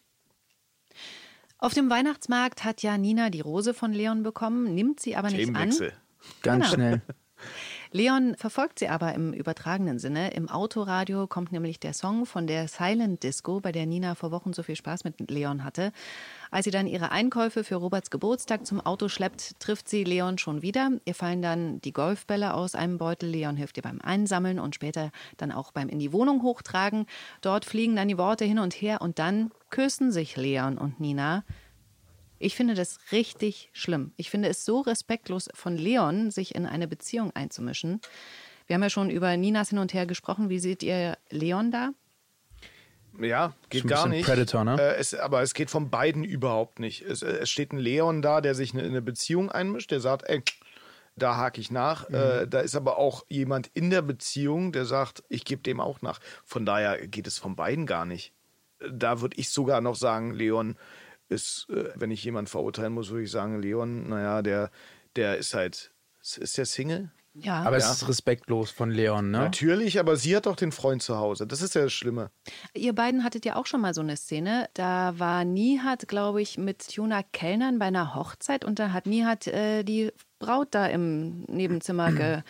Auf dem Weihnachtsmarkt hat ja Nina die Rose von Leon bekommen, nimmt sie aber nicht an. Themenwechsel. Ganz Genau. schnell. *laughs* Leon verfolgt sie aber im übertragenen Sinne. Im Autoradio kommt nämlich der Song von der Silent Disco, bei der Nina vor Wochen so viel Spaß mit Leon hatte. Als sie dann ihre Einkäufe für Roberts Geburtstag zum Auto schleppt, trifft sie Leon schon wieder. Ihr fallen dann die Golfbälle aus einem Beutel. Leon hilft ihr beim Einsammeln und später dann auch beim in die Wohnung hochtragen. Dort fliegen dann die Worte hin und her und dann küssen sich Leon und Nina. Ich finde das richtig schlimm. Ich finde es so respektlos von Leon, sich in eine Beziehung einzumischen. Wir haben ja schon über Ninas hin und her gesprochen. Wie seht ihr Leon da? Ja, geht gar nicht. Predator, ne? Äh, es, aber es geht von beiden überhaupt nicht. Es, äh, es steht ein Leon da, der sich in eine Beziehung einmischt, der sagt, ey, da hake ich nach. Mhm. Äh, da ist aber auch jemand in der Beziehung, der sagt, ich gebe dem auch nach. Von daher geht es von beiden gar nicht. Da würde ich sogar noch sagen, Leon ist, äh, wenn ich jemanden verurteilen muss, würde ich sagen, Leon, naja, der, der ist halt, ist der Single? Ja. Aber es ist respektlos von Leon, ne? Natürlich, aber sie hat doch den Freund zu Hause. Das ist ja das Schlimme. Ihr beiden hattet ja auch schon mal so eine Szene. Da war Nihat, glaube ich, mit Juna Kellnern bei einer Hochzeit und da hat Nihat äh, die Braut da im Nebenzimmer *clears throat* ge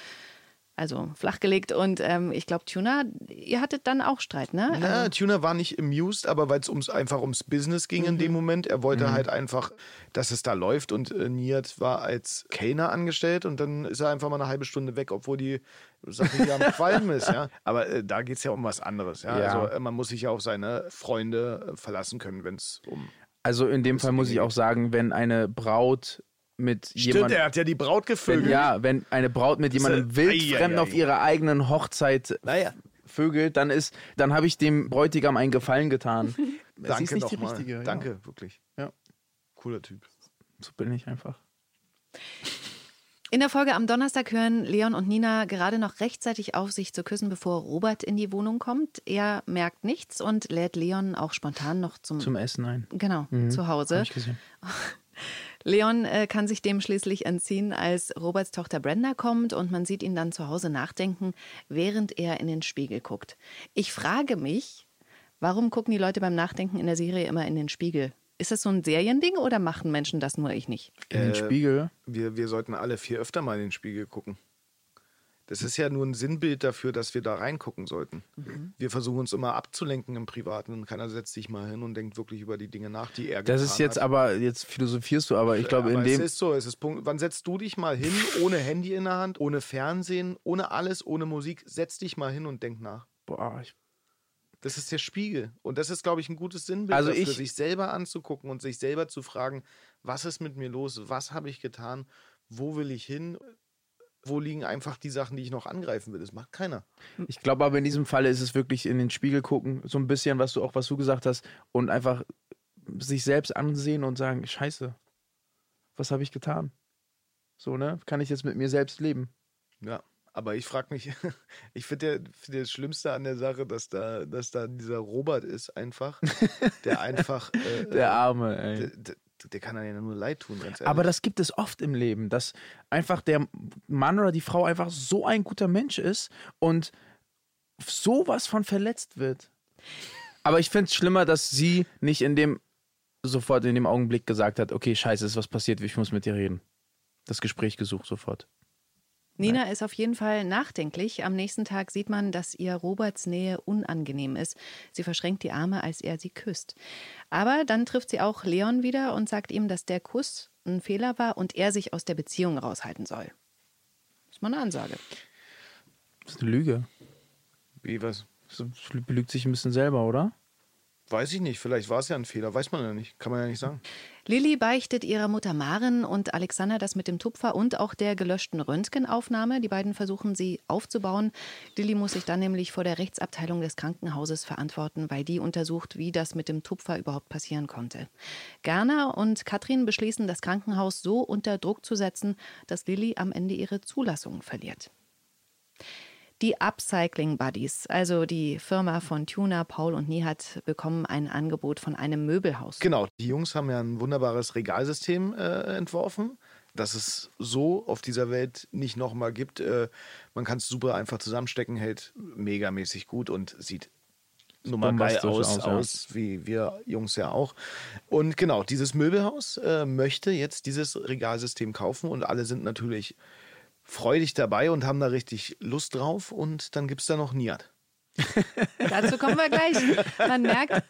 also flachgelegt und ähm, ich glaube, Tuna, ihr hattet dann auch Streit, ne? Na, Tuner war nicht amused, aber weil es ums, einfach ums Business ging in dem Moment. Er wollte halt einfach, dass es da läuft und äh, Niat war als Kellner angestellt und dann ist er einfach mal eine halbe Stunde weg, obwohl die Sache hier am Qualm ist. Ja? *laughs* Aber äh, da geht es ja um was anderes. Ja? Ja. Also äh, man muss sich ja auf seine Freunde äh, verlassen können, wenn es um... Also in dem Fall muss ich auch sagen, wenn eine Braut mit Stimmt, jemandem. er hat ja die Braut Wenn, gevögelt. ja, wenn eine Braut mit jemandem ja- wildfremd Eieiei. auf ihrer eigenen Hochzeit Naja. vögelt, dann ist, dann habe ich dem Bräutigam einen Gefallen getan. *laughs* Danke ist nicht die nochmal. richtige. Danke, wirklich. Ja. Cooler Typ. So bin ich einfach. In der Folge am Donnerstag hören Leon und Nina gerade noch rechtzeitig auf, sich zu küssen, bevor Robert in die Wohnung kommt. Er merkt nichts und lädt Leon auch spontan noch zum, Zum Essen ein. genau zu Hause. Hab ich gesehen. *laughs* Leon äh, kann sich dem schließlich entziehen, als Roberts Tochter Brenda kommt und man sieht ihn dann zu Hause nachdenken, während er in den Spiegel guckt. Ich frage mich, warum gucken die Leute beim Nachdenken in der Serie immer in den Spiegel? Ist das so ein Seriending oder machen Menschen das nur ich nicht? In den Äh, Spiegel. Wir, wir sollten alle viel öfter mal in den Spiegel gucken. Das ist ja nur ein Sinnbild dafür, dass wir da reingucken sollten. Wir versuchen uns immer abzulenken im Privaten und keiner setzt sich mal hin und denkt wirklich über die Dinge nach, die er Das ist jetzt hat. aber, jetzt philosophierst du, aber ich glaube, aber in dem. es ist so, es ist Punkt. Wann setzt du dich mal hin, ohne Handy in der Hand, ohne Fernsehen, ohne alles, ohne Musik? Setz dich mal hin und denk nach. Boah, ich, Das ist der Spiegel. Und das ist, glaube ich, ein gutes Sinnbild Also dafür, ich- sich selber anzugucken und sich selber zu fragen, was ist mit mir los? Was habe ich getan? Wo will ich hin? Wo liegen einfach die Sachen, die ich noch angreifen will? Das macht keiner. Ich glaube aber in diesem Fall ist es wirklich in den Spiegel gucken, so ein bisschen, was du auch, was du gesagt hast, und einfach sich selbst ansehen und sagen, scheiße, was habe ich getan? So, ne? Kann ich jetzt mit mir selbst leben? Ja. Aber ich frage mich, *laughs* ich finde find das Schlimmste an der Sache, dass da, dass da dieser Robert ist, einfach, der einfach. *laughs* Äh, der Arme, ey. Der, der, kann einem ja nur leid tun, ganz ehrlich. Aber das gibt es oft im Leben, dass einfach der Mann oder die Frau einfach so ein guter Mensch ist und sowas von verletzt wird. Aber ich finde es schlimmer, dass sie nicht in dem sofort in dem Augenblick gesagt hat, okay, scheiße, ist was passiert, ich muss mit dir reden. Das Gespräch gesucht sofort. Nina ist auf jeden Fall nachdenklich. Am nächsten Tag sieht man, dass ihr Roberts Nähe unangenehm ist. Sie verschränkt die Arme, als er sie küsst. Aber dann trifft sie auch Leon wieder und sagt ihm, dass der Kuss ein Fehler war und er sich aus der Beziehung raushalten soll. Das ist mal eine Ansage. Das ist eine Lüge. Wie was? Das belügt sich ein bisschen selber, oder? Weiß ich nicht, vielleicht war es ja ein Fehler, weiß man ja nicht, kann man ja nicht sagen. Lilly beichtet ihrer Mutter Maren und Alexander das mit dem Tupfer und auch der gelöschten Röntgenaufnahme. Die beiden versuchen sie aufzubauen. Lilly muss sich dann nämlich vor der Rechtsabteilung des Krankenhauses verantworten, weil die untersucht, wie das mit dem Tupfer überhaupt passieren konnte. Gerner und Katrin beschließen, das Krankenhaus so unter Druck zu setzen, dass Lilly am Ende ihre Zulassung verliert. Die Upcycling Buddies, also die Firma von Tuna, Paul und Nihat, bekommen ein Angebot von einem Möbelhaus. Genau, die Jungs haben ja ein wunderbares Regalsystem äh, entworfen, das es so auf dieser Welt nicht nochmal gibt. Äh, man kann es super einfach zusammenstecken, hält megamäßig gut und sieht Nummer geil aus, aus, aus, wie wir Jungs ja auch. Und genau, dieses Möbelhaus äh, möchte jetzt dieses Regalsystem kaufen und alle sind natürlich freudig dabei und haben da richtig Lust drauf. Und dann gibt es da noch Niat. *laughs* Dazu kommen wir gleich. Man merkt,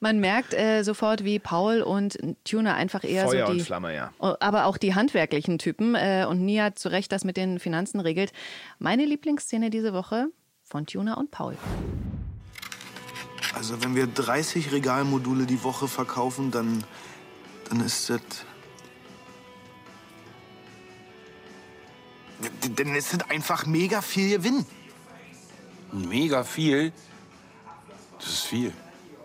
man merkt äh, sofort, wie Paul und Tuna einfach eher Feuer so die, und Flamme, ja. aber auch die handwerklichen Typen äh, und Niat zu Recht das mit den Finanzen regelt. Meine Lieblingsszene diese Woche von Tuna und Paul. Also wenn wir 30 Regalmodule die Woche verkaufen, dann, dann ist das Denn es sind einfach mega viel Gewinn. Mega viel? Das ist viel.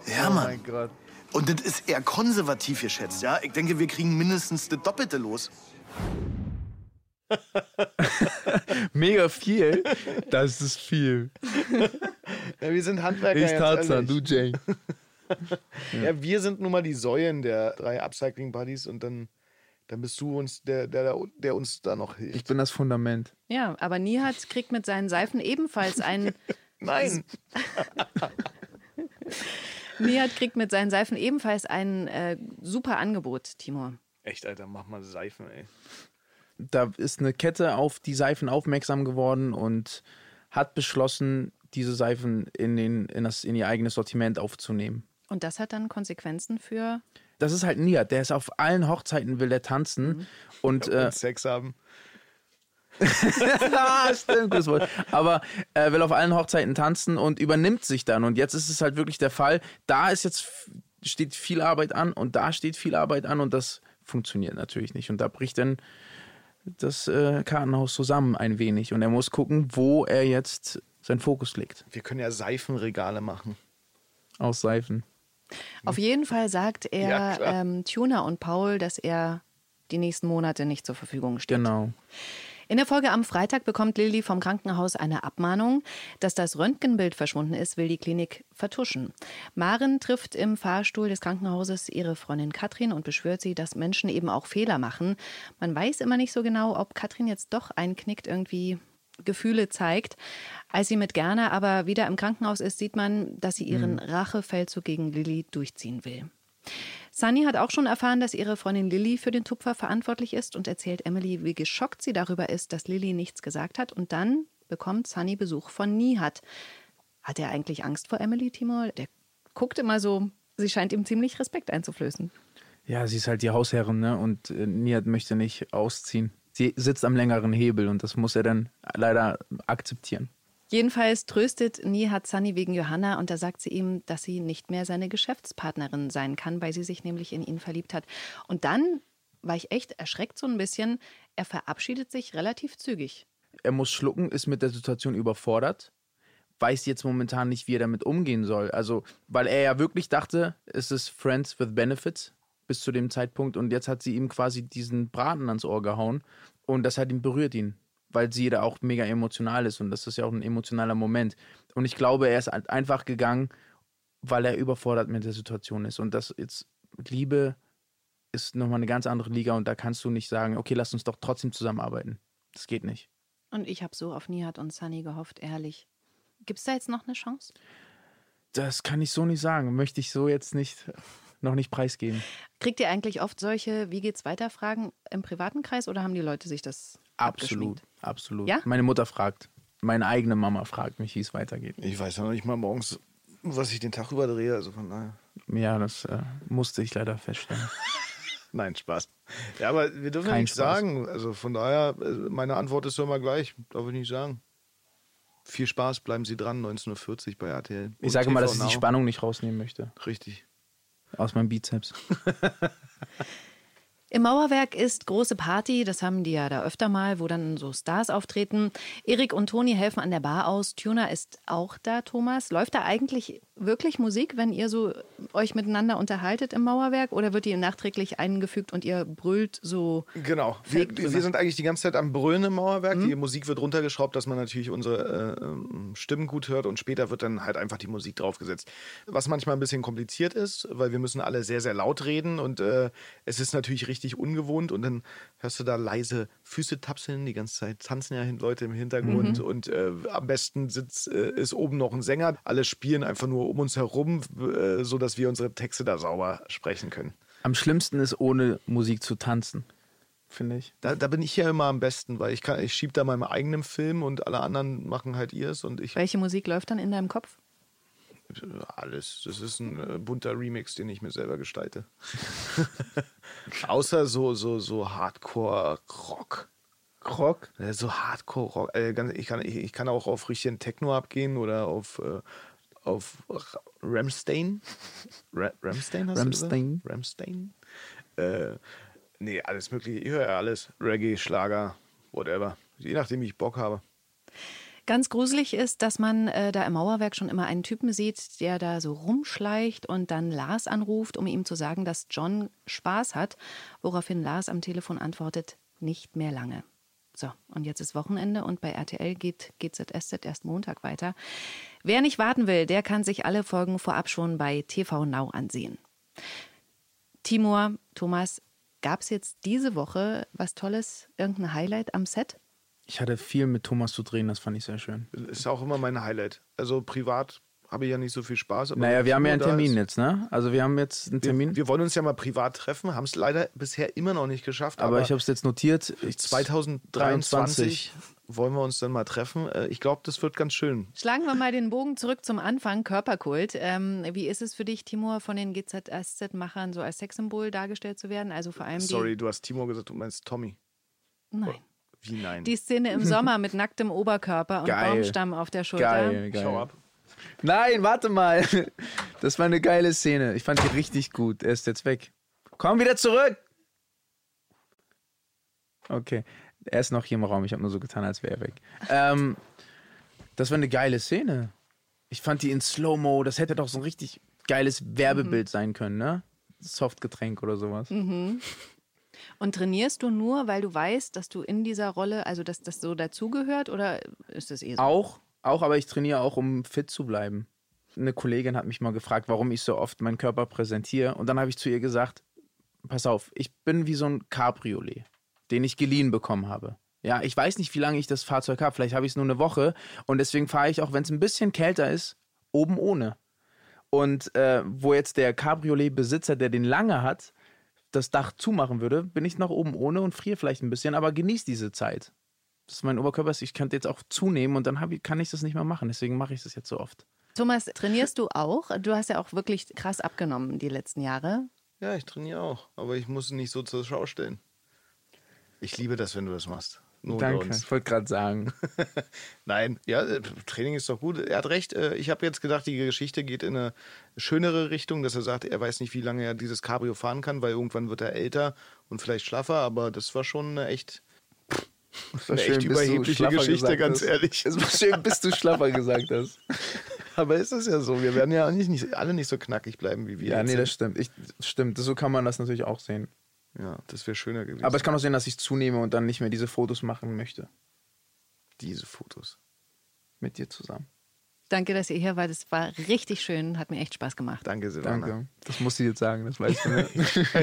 Ja, oh Mann. mein Gott. Und das ist eher konservativ geschätzt, ja? Ich denke, wir kriegen mindestens das Doppelte los. *laughs* Mega viel? Das ist viel. Ja, wir sind Handwerker. Ich Tarzan, du Jay. *laughs* Ja, wir sind nun mal die Säulen der drei Upcycling Buddies und dann, dann bist du uns der, der, der uns da noch hilft. Ich bin das Fundament. Ja, aber Nihat kriegt mit seinen Seifen ebenfalls einen. *laughs* Nein. *laughs* Nihat kriegt mit seinen Seifen ebenfalls ein äh, super Angebot, Timur. Echt, Alter, mach mal Seifen, ey. Da ist eine Kette auf die Seifen aufmerksam geworden und hat beschlossen, diese Seifen in, den, in, das, in ihr eigenes Sortiment aufzunehmen. Und das hat dann Konsequenzen für. Das ist halt Niat, der ist auf allen Hochzeiten, will der tanzen. Und, äh, Und Sex haben. *laughs* ah, stimmt, gutes Wort. Aber er will auf allen Hochzeiten tanzen und übernimmt sich dann. Und jetzt ist es halt wirklich der Fall, da ist jetzt steht viel Arbeit an und da steht viel Arbeit an und das funktioniert natürlich nicht. Und da bricht dann das äh, Kartenhaus zusammen ein wenig. Und er muss gucken, wo er jetzt seinen Fokus legt. Wir können ja Seifenregale machen. Aus Seifen. Auf jeden Fall sagt er Ja, ähm, Tuna und Paul, dass er die nächsten Monate nicht zur Verfügung steht. Genau. In der Folge am Freitag bekommt Lilly vom Krankenhaus eine Abmahnung. Dass das Röntgenbild verschwunden ist, will die Klinik vertuschen. Maren trifft im Fahrstuhl des Krankenhauses ihre Freundin Katrin und beschwört sie, dass Menschen eben auch Fehler machen. Man weiß immer nicht so genau, ob Katrin jetzt doch einknickt, irgendwie Gefühle zeigt. Als sie mit Gerner aber wieder im Krankenhaus ist, sieht man, dass sie ihren Rachefeldzug gegen Lilly durchziehen will. Sunny hat auch schon erfahren, dass ihre Freundin Lilly für den Tupfer verantwortlich ist und erzählt Emily, wie geschockt sie darüber ist, dass Lilly nichts gesagt hat. Und dann bekommt Sunny Besuch von Nihat. Hat er eigentlich Angst vor Emily, Timor? Der guckt immer so, sie scheint ihm ziemlich Respekt einzuflößen. Ja, sie ist halt die Hausherrin, ne? Und äh, Nihat möchte nicht ausziehen. Sie sitzt am längeren Hebel und das muss er dann leider akzeptieren. Jedenfalls tröstet Nihat Sunny wegen Johanna und da sagt sie ihm, dass sie nicht mehr seine Geschäftspartnerin sein kann, weil sie sich nämlich in ihn verliebt hat. Und dann war ich echt erschreckt so ein bisschen. Er verabschiedet sich relativ zügig. Er muss schlucken, ist mit der Situation überfordert, weiß jetzt momentan nicht, wie er damit umgehen soll. Also, weil er ja wirklich dachte, es ist Friends with Benefits bis zu dem Zeitpunkt und jetzt hat sie ihm quasi diesen Braten ans Ohr gehauen und das hat ihn berührt ihn, weil sie da auch mega emotional ist und das ist ja auch ein emotionaler Moment. Und ich glaube, er ist halt einfach gegangen, weil er überfordert mit der Situation ist und das jetzt Liebe ist nochmal eine ganz andere Liga und da kannst du nicht sagen, okay, lass uns doch trotzdem zusammenarbeiten. Das geht nicht. Und ich habe so auf Nihat und Sunny gehofft, ehrlich. Gibt es da jetzt noch eine Chance? Das kann ich so nicht sagen. Möchte ich so jetzt nicht noch nicht preisgeben. Kriegt ihr eigentlich oft solche Wie geht's weiter Fragen im privaten Kreis oder haben die Leute sich das Absolut, absolut. Ja? Meine Mutter fragt, meine eigene Mama fragt mich, wie es weitergeht. Ich weiß ja noch nicht mal morgens, was ich den Tag überdrehe, also von daher. Ja, das äh, musste ich leider feststellen. *laughs* Nein, Spaß. Ja, aber wir dürfen Kein ja nicht Spaß. sagen. Also von daher, äh, meine Antwort ist immer gleich. Darf ich nicht sagen. Viel Spaß, bleiben Sie dran, 19.40 Uhr bei RTL. Ich sage mal, dass ich TV die. Spannung nicht rausnehmen möchte. Richtig. Aus meinem Bizeps. *laughs* Im Mauerwerk ist große Party, das haben die ja da öfter mal, wo dann so Stars auftreten. Erik und Toni helfen an der Bar aus. Tuna ist auch da, Thomas. Läuft da eigentlich wirklich Musik, wenn ihr so euch miteinander unterhaltet im Mauerwerk? Oder wird die nachträglich eingefügt und ihr brüllt so? Genau. Wir, wir sind eigentlich die ganze Zeit am Brüllen im Mauerwerk. Mhm. Die Musik wird runtergeschraubt, dass man natürlich unsere äh, ähm, Stimmen gut hört und später wird dann halt einfach die Musik draufgesetzt. Was manchmal ein bisschen kompliziert ist, weil wir müssen alle sehr, sehr laut reden und äh, es ist natürlich richtig ungewohnt und dann hörst du da leise Füße tapseln, die ganze Zeit tanzen ja Leute im Hintergrund Mhm. und äh, am besten sitzt, äh, ist oben noch ein Sänger. Alle spielen einfach nur um uns herum, äh, sodass wir unsere Texte da sauber sprechen können. Am schlimmsten ist, ohne Musik zu tanzen, finde ich. Da, da bin ich ja immer am besten, weil ich kann, ich schiebe da meinen eigenen Film und alle anderen machen halt ihrs und ich Welche Musik läuft dann in deinem Kopf? alles. Das ist ein äh, bunter Remix, den ich mir selber gestalte. *laughs* Außer so so so Hardcore Rock. So Hardcore Rock. Äh, ich kann ich, ich kann auch auf richtigen Techno abgehen oder auf äh, auf Ra- Ramstein. Ra Ramstein hast Rammstein. du? Ramstein. Äh, nee, alles mögliche. Ich höre ja alles. Reggae, Schlager, whatever. Je nachdem, wie ich Bock habe. Ganz gruselig ist, dass man äh, da im Mauerwerk schon immer einen Typen sieht, der da so rumschleicht und dann Lars anruft, um ihm zu sagen, dass John Spaß hat, woraufhin Lars am Telefon antwortet, nicht mehr lange. So, und jetzt ist Wochenende und bei RTL geht GZSZ erst Montag weiter. Wer nicht warten will, der kann sich alle Folgen vorab schon bei TV Now ansehen. Timur, Thomas, gab es jetzt diese Woche was Tolles, irgendein Highlight am Set? Ich hatte viel mit Thomas zu drehen, das fand ich sehr schön. Ist auch immer mein Highlight. Also privat habe ich ja nicht so viel Spaß. aber Naja, wir haben ja einen Termin ist- jetzt, ne? Also wir haben jetzt einen Termin. Wir, wir wollen uns ja mal privat treffen, haben es leider bisher immer noch nicht geschafft. aber, ich habe es jetzt notiert. Ich, 2023 wollen wir uns dann mal treffen. Äh, Ich glaube, das wird ganz schön. Schlagen wir mal den Bogen zurück zum Anfang, Körperkult. Ähm, wie ist es für dich, Timur, von den GZSZ-Machern so als Sexsymbol dargestellt zu werden? Also vor allem die, Sorry, du hast Timo gesagt, du meinst Tommy. Nein. Wie nein? die Szene im Sommer mit nacktem Oberkörper und Geil. Baumstamm auf der Schulter. Geil, geil. Schau ab. Nein, warte mal. Das war eine geile Szene. Ich fand die richtig gut. Er ist jetzt weg. Komm wieder zurück. Okay. Er ist noch hier im Raum. Ich habe nur so getan, als wäre er weg. Ähm, das war eine geile Szene. Ich fand die in Slow-Mo. Das hätte doch so ein richtig geiles Werbebild sein können, ne? Softgetränk oder sowas. Mhm. Und trainierst du nur, weil du weißt, dass du in dieser Rolle, also dass das so dazugehört oder ist das eh so? Auch, auch, aber ich trainiere auch, um fit zu bleiben. Eine Kollegin hat mich mal gefragt, warum ich so oft meinen Körper präsentiere. Und dann habe ich zu ihr gesagt, pass auf, ich bin wie so ein Cabriolet, den ich geliehen bekommen habe. Ja, ich weiß nicht, wie lange ich das Fahrzeug habe. Vielleicht habe ich es nur eine Woche. Und deswegen fahre ich, auch wenn es ein bisschen kälter ist, oben ohne. Und äh, wo jetzt der Cabriolet-Besitzer, der den lange hat, das Dach zumachen würde, bin ich noch oben ohne und friere vielleicht ein bisschen, aber genieße diese Zeit. Das ist mein Oberkörper. ist. Ich könnte jetzt auch zunehmen und dann hab ich, kann ich das nicht mehr machen. Deswegen mache ich das jetzt so oft. Thomas, trainierst du auch? Du hast ja auch wirklich krass abgenommen die letzten Jahre. Ja, ich trainiere auch. Aber ich muss nicht so zur Schau stellen. Ich liebe das, wenn du das machst. nur Danke, ich wollte gerade sagen. *laughs* Nein, ja, äh, Training ist doch gut. Er hat recht. äh, Ich habe jetzt gedacht, die Geschichte geht in eine schönere Richtung, dass er sagt, er weiß nicht, wie lange er dieses Cabrio fahren kann, weil irgendwann wird er älter und vielleicht schlaffer, aber das war schon eine echt, eine echt bis du überhebliche Geschichte, ganz hast. ehrlich. Es war schön, bis du schlaffer gesagt hast. *laughs* Aber ist es ja so. Wir werden ja nicht, nicht, alle nicht so knackig bleiben wie wir. Ja, nee, das stimmt. Ich, stimmt. So kann man das natürlich auch sehen. Ja, das wäre schöner gewesen. Aber es kann auch sein, dass ich zunehme und dann nicht mehr diese Fotos machen möchte. diese Fotos. Mit dir zusammen. Danke, dass ihr hier wart. Es war richtig schön, hat mir echt Spaß gemacht. Danke, Silvana. Danke. Das musst du jetzt sagen, das weißt du. Ne?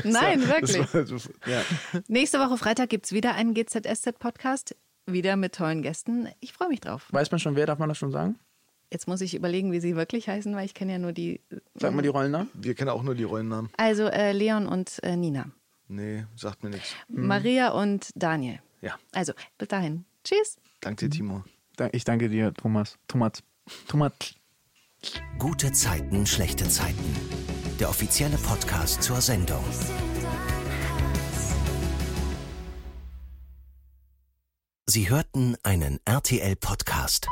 Nein, wirklich. War, ja. Nächste Woche Freitag gibt es wieder einen GZSZ-Podcast, wieder mit tollen Gästen. Ich freue mich drauf. Weiß man schon, wer darf man das schon sagen? Jetzt muss ich überlegen, wie sie wirklich heißen, weil ich kenne ja nur die. Sag mal die Rollennamen. Wir kennen auch nur die Rollennamen. Also äh, Leon und äh, Nina. Nee, sagt mir nichts. Maria und Daniel. Ja. Also, bis dahin. Tschüss. Danke dir, Timo. Ich danke dir, Thomas. Thomas. Thomas. Gute Zeiten, schlechte Zeiten. Der offizielle Podcast zur Sendung. Sie hörten einen RTL-Podcast.